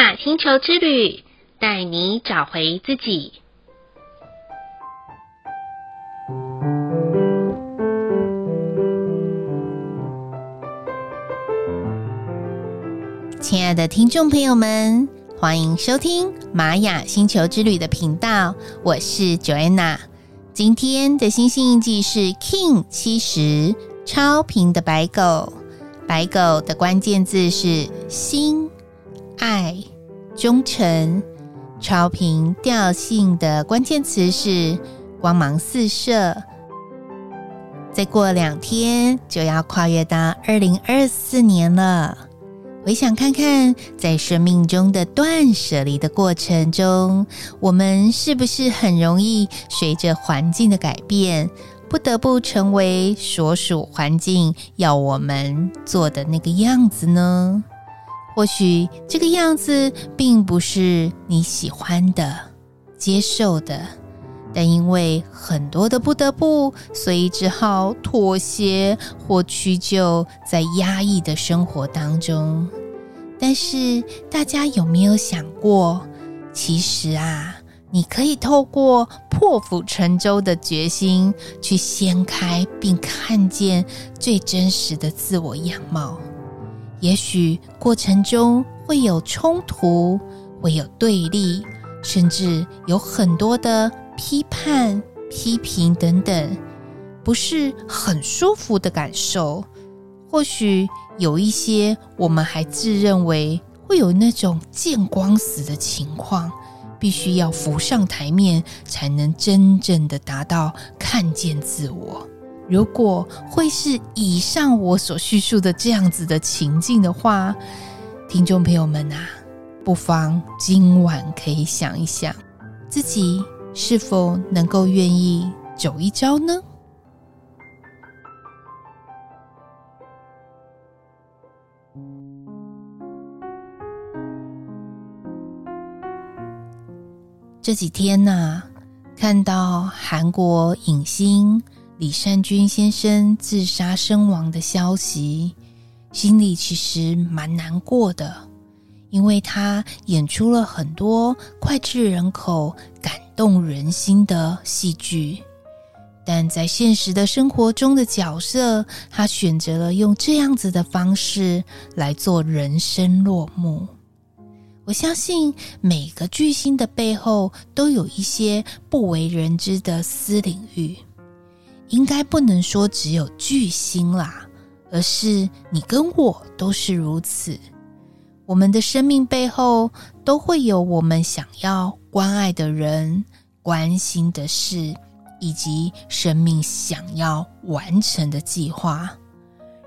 雅星球之旅，带你找回自己。亲爱的听众朋友们，欢迎收听玛雅星球之旅的频道，我是 Joanna。今天的星星印记是 King 七十，超频的白狗。白狗的关键字是心、爱、忠诚。超频调性的关键词是光芒四射。再过两天就要跨越到二零二四年了。回想看看，在生命中的断舍离的过程中，我们是不是很容易随着环境的改变，不得不成为所属环境要我们做的那个样子呢？或许这个样子并不是你喜欢的、接受的，但因为很多的不得不，所以只好妥协或屈就在压抑的生活当中。但是大家有没有想过，其实啊，你可以透过破釜沉舟的决心，去掀开并看见最真实的自我样貌。也许过程中会有冲突，会有对立，甚至有很多的批判、批评等等，不是很舒服的感受。或许有一些我们还自认为会有那种见光死的情况。必须要浮上台面，才能真正的达到看见自我。如果会是以上我所叙述的这样子的情境的话，听众朋友们啊，不妨今晚可以想一想，自己是否能够愿意走一遭呢？这几天呐、啊，看到韩国影星李善均先生自杀身亡的消息，心里其实蛮难过的，因为他演出了很多脍炙人口、感动人心的戏剧，但在现实的生活中的角色，他选择了用这样子的方式来做人生落幕。我相信每个巨星的背后都有一些不为人知的私领域，应该不能说只有巨星啦，而是你跟我都是如此。我们的生命背后都会有我们想要关爱的人、关心的事，以及生命想要完成的计划。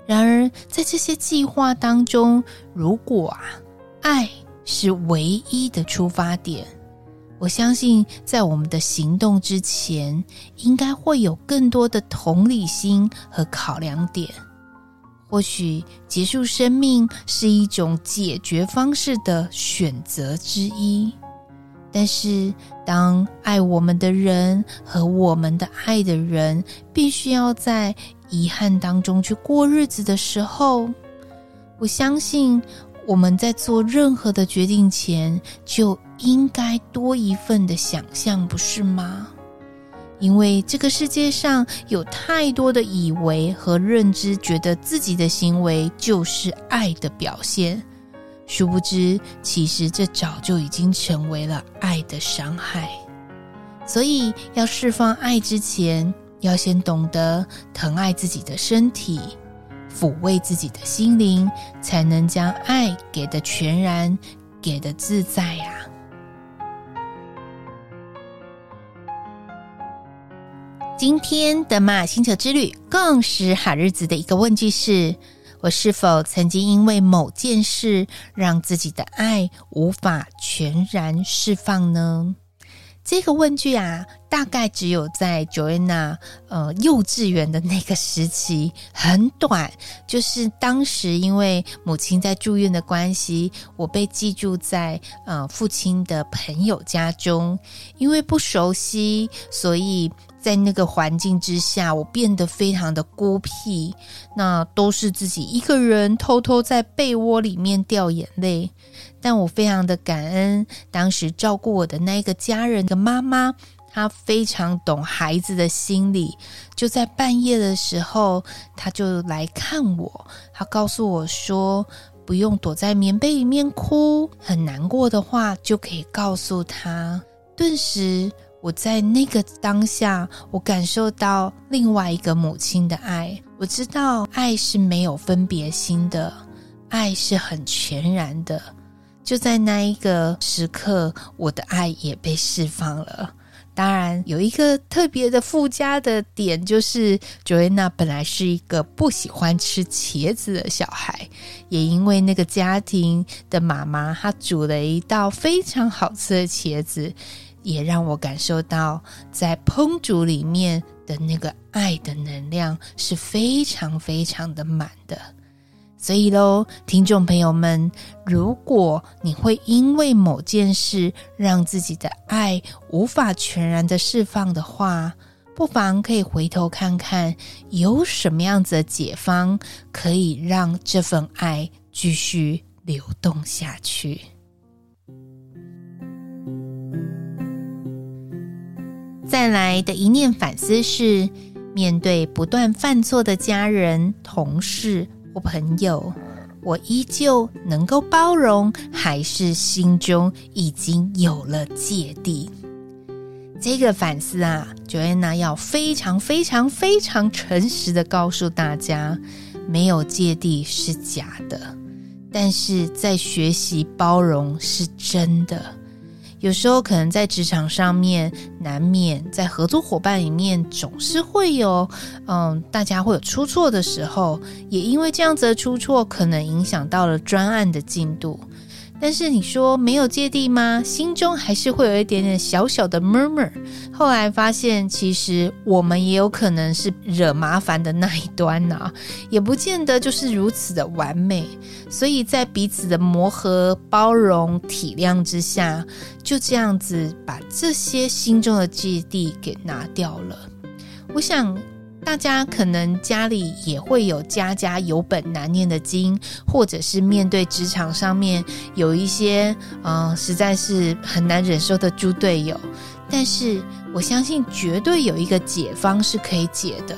然而，在这些计划当中，如果啊，爱。是唯一的出发点。我相信，在我们的行动之前，应该会有更多的同理心和考量点。或许结束生命是一种解决方式的选择之一，但是当爱我们的人和我们的爱的人必须要在遗憾当中去过日子的时候，我相信。我们在做任何的决定前，就应该多一份的想象，不是吗？因为这个世界上有太多的以为和认知，觉得自己的行为就是爱的表现，殊不知，其实这早就已经成为了爱的伤害。所以，要释放爱之前，要先懂得疼爱自己的身体。抚慰自己的心灵，才能将爱给的全然，给的自在呀、啊。今天的玛雅星球之旅共识好日子的一个问句是：我是否曾经因为某件事，让自己的爱无法全然释放呢？这个问句啊，大概只有在 Joanna 呃幼稚园的那个时期，很短。就是当时因为母亲在住院的关系，我被寄住在呃父亲的朋友家中。因为不熟悉，所以在那个环境之下，我变得非常的孤僻，那都是自己一个人偷偷在被窝里面掉眼泪。但我非常的感恩，当时照顾我的那个家人的妈妈，她非常懂孩子的心理。就在半夜的时候，她就来看我，她告诉我说，不用躲在棉被里面哭，很难过的话就可以告诉她。顿时。我在那个当下，我感受到另外一个母亲的爱。我知道爱是没有分别心的，爱是很全然的。就在那一个时刻，我的爱也被释放了。当然，有一个特别的附加的点，就是 Joanna 本来是一个不喜欢吃茄子的小孩，也因为那个家庭的妈妈，她煮了一道非常好吃的茄子。也让我感受到，在烹煮里面的那个爱的能量是非常非常的满的。所以喽，听众朋友们，如果你会因为某件事让自己的爱无法全然的释放的话，不妨可以回头看看，有什么样子的解方可以让这份爱继续流动下去。再来的一念反思是：面对不断犯错的家人、同事或朋友，我依旧能够包容，还是心中已经有了芥蒂？这个反思啊，Joanna 要非常非常非常诚实的告诉大家，没有芥蒂是假的，但是在学习包容是真的。有时候可能在职场上面，难免在合作伙伴里面总是会有，嗯，大家会有出错的时候，也因为这样子的出错，可能影响到了专案的进度。但是你说没有芥蒂吗？心中还是会有一点点小小的 murmur。后来发现，其实我们也有可能是惹麻烦的那一端呐、也不见得就是如此的完美。所以在彼此的磨合、包容、体谅之下，就这样子把这些心中的芥蒂给拿掉了。我想。大家可能家里也会有家家有本难念的经，或者是面对职场上面有一些嗯、实在是很难忍受的猪队友。但是我相信，绝对有一个解方是可以解的，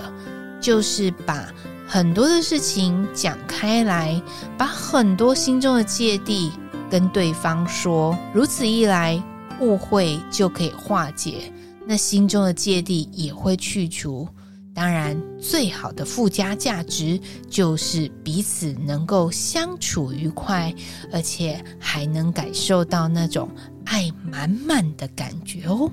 就是把很多的事情讲开来，把很多心中的芥蒂跟对方说，如此一来，误会就可以化解，那心中的芥蒂也会去除。当然，最好的附加价值就是彼此能够相处愉快，而且还能感受到那种爱满满的感觉哦。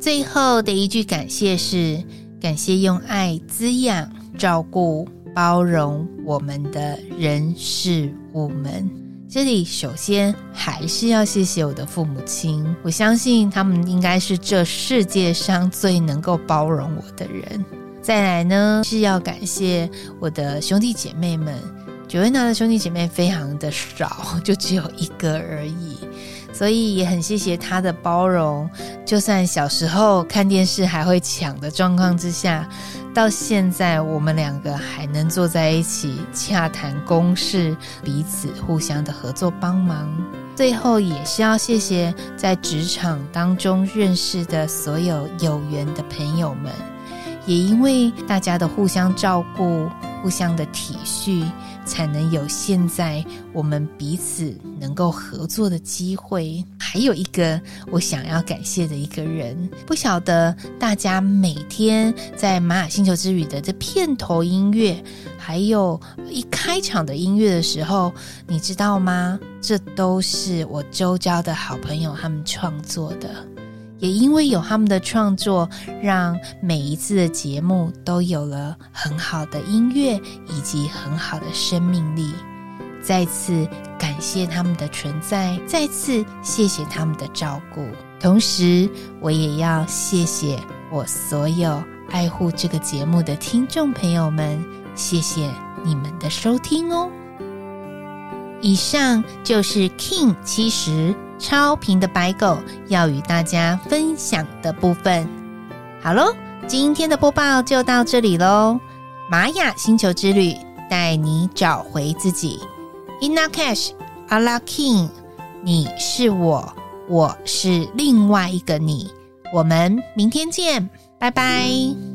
最后的一句感谢是：感谢用爱滋养、照顾、包容我们的人事物们。这里首先还是要谢谢我的父母亲，我相信他们应该是这世界上最能够包容我的人。再来呢，是要感谢我的兄弟姐妹们，Joanna 的兄弟姐妹非常的少，就只有一个而已。所以也很谢谢他的包容，就算小时候看电视还会抢的状况之下，到现在我们两个还能坐在一起洽谈公事，彼此互相的合作帮忙。最后也是要谢谢在职场当中认识的所有有缘的朋友们，也因为大家的互相照顾、互相的体恤。才能有现在我们彼此能够合作的机会。还有一个我想要感谢的一个人，不晓得大家每天在玛雅星球之旅的这片头音乐，还有一开场的音乐的时候，你知道吗？这都是我周遭的好朋友他们创作的。也因为有他们的创作，让每一次的节目都有了很好的音乐以及很好的生命力。再次感谢他们的存在，再次谢谢他们的照顾。同时，我也要谢谢我所有爱护这个节目的听众朋友们，谢谢你们的收听哦。以上就是 King 七十。超频的白狗要与大家分享的部分。好喽，今天的播报就到这里喽。玛雅星球之旅，带你找回自己。Inna Cash, Ala King，你是我，我是另外一个你。我们明天见，拜拜。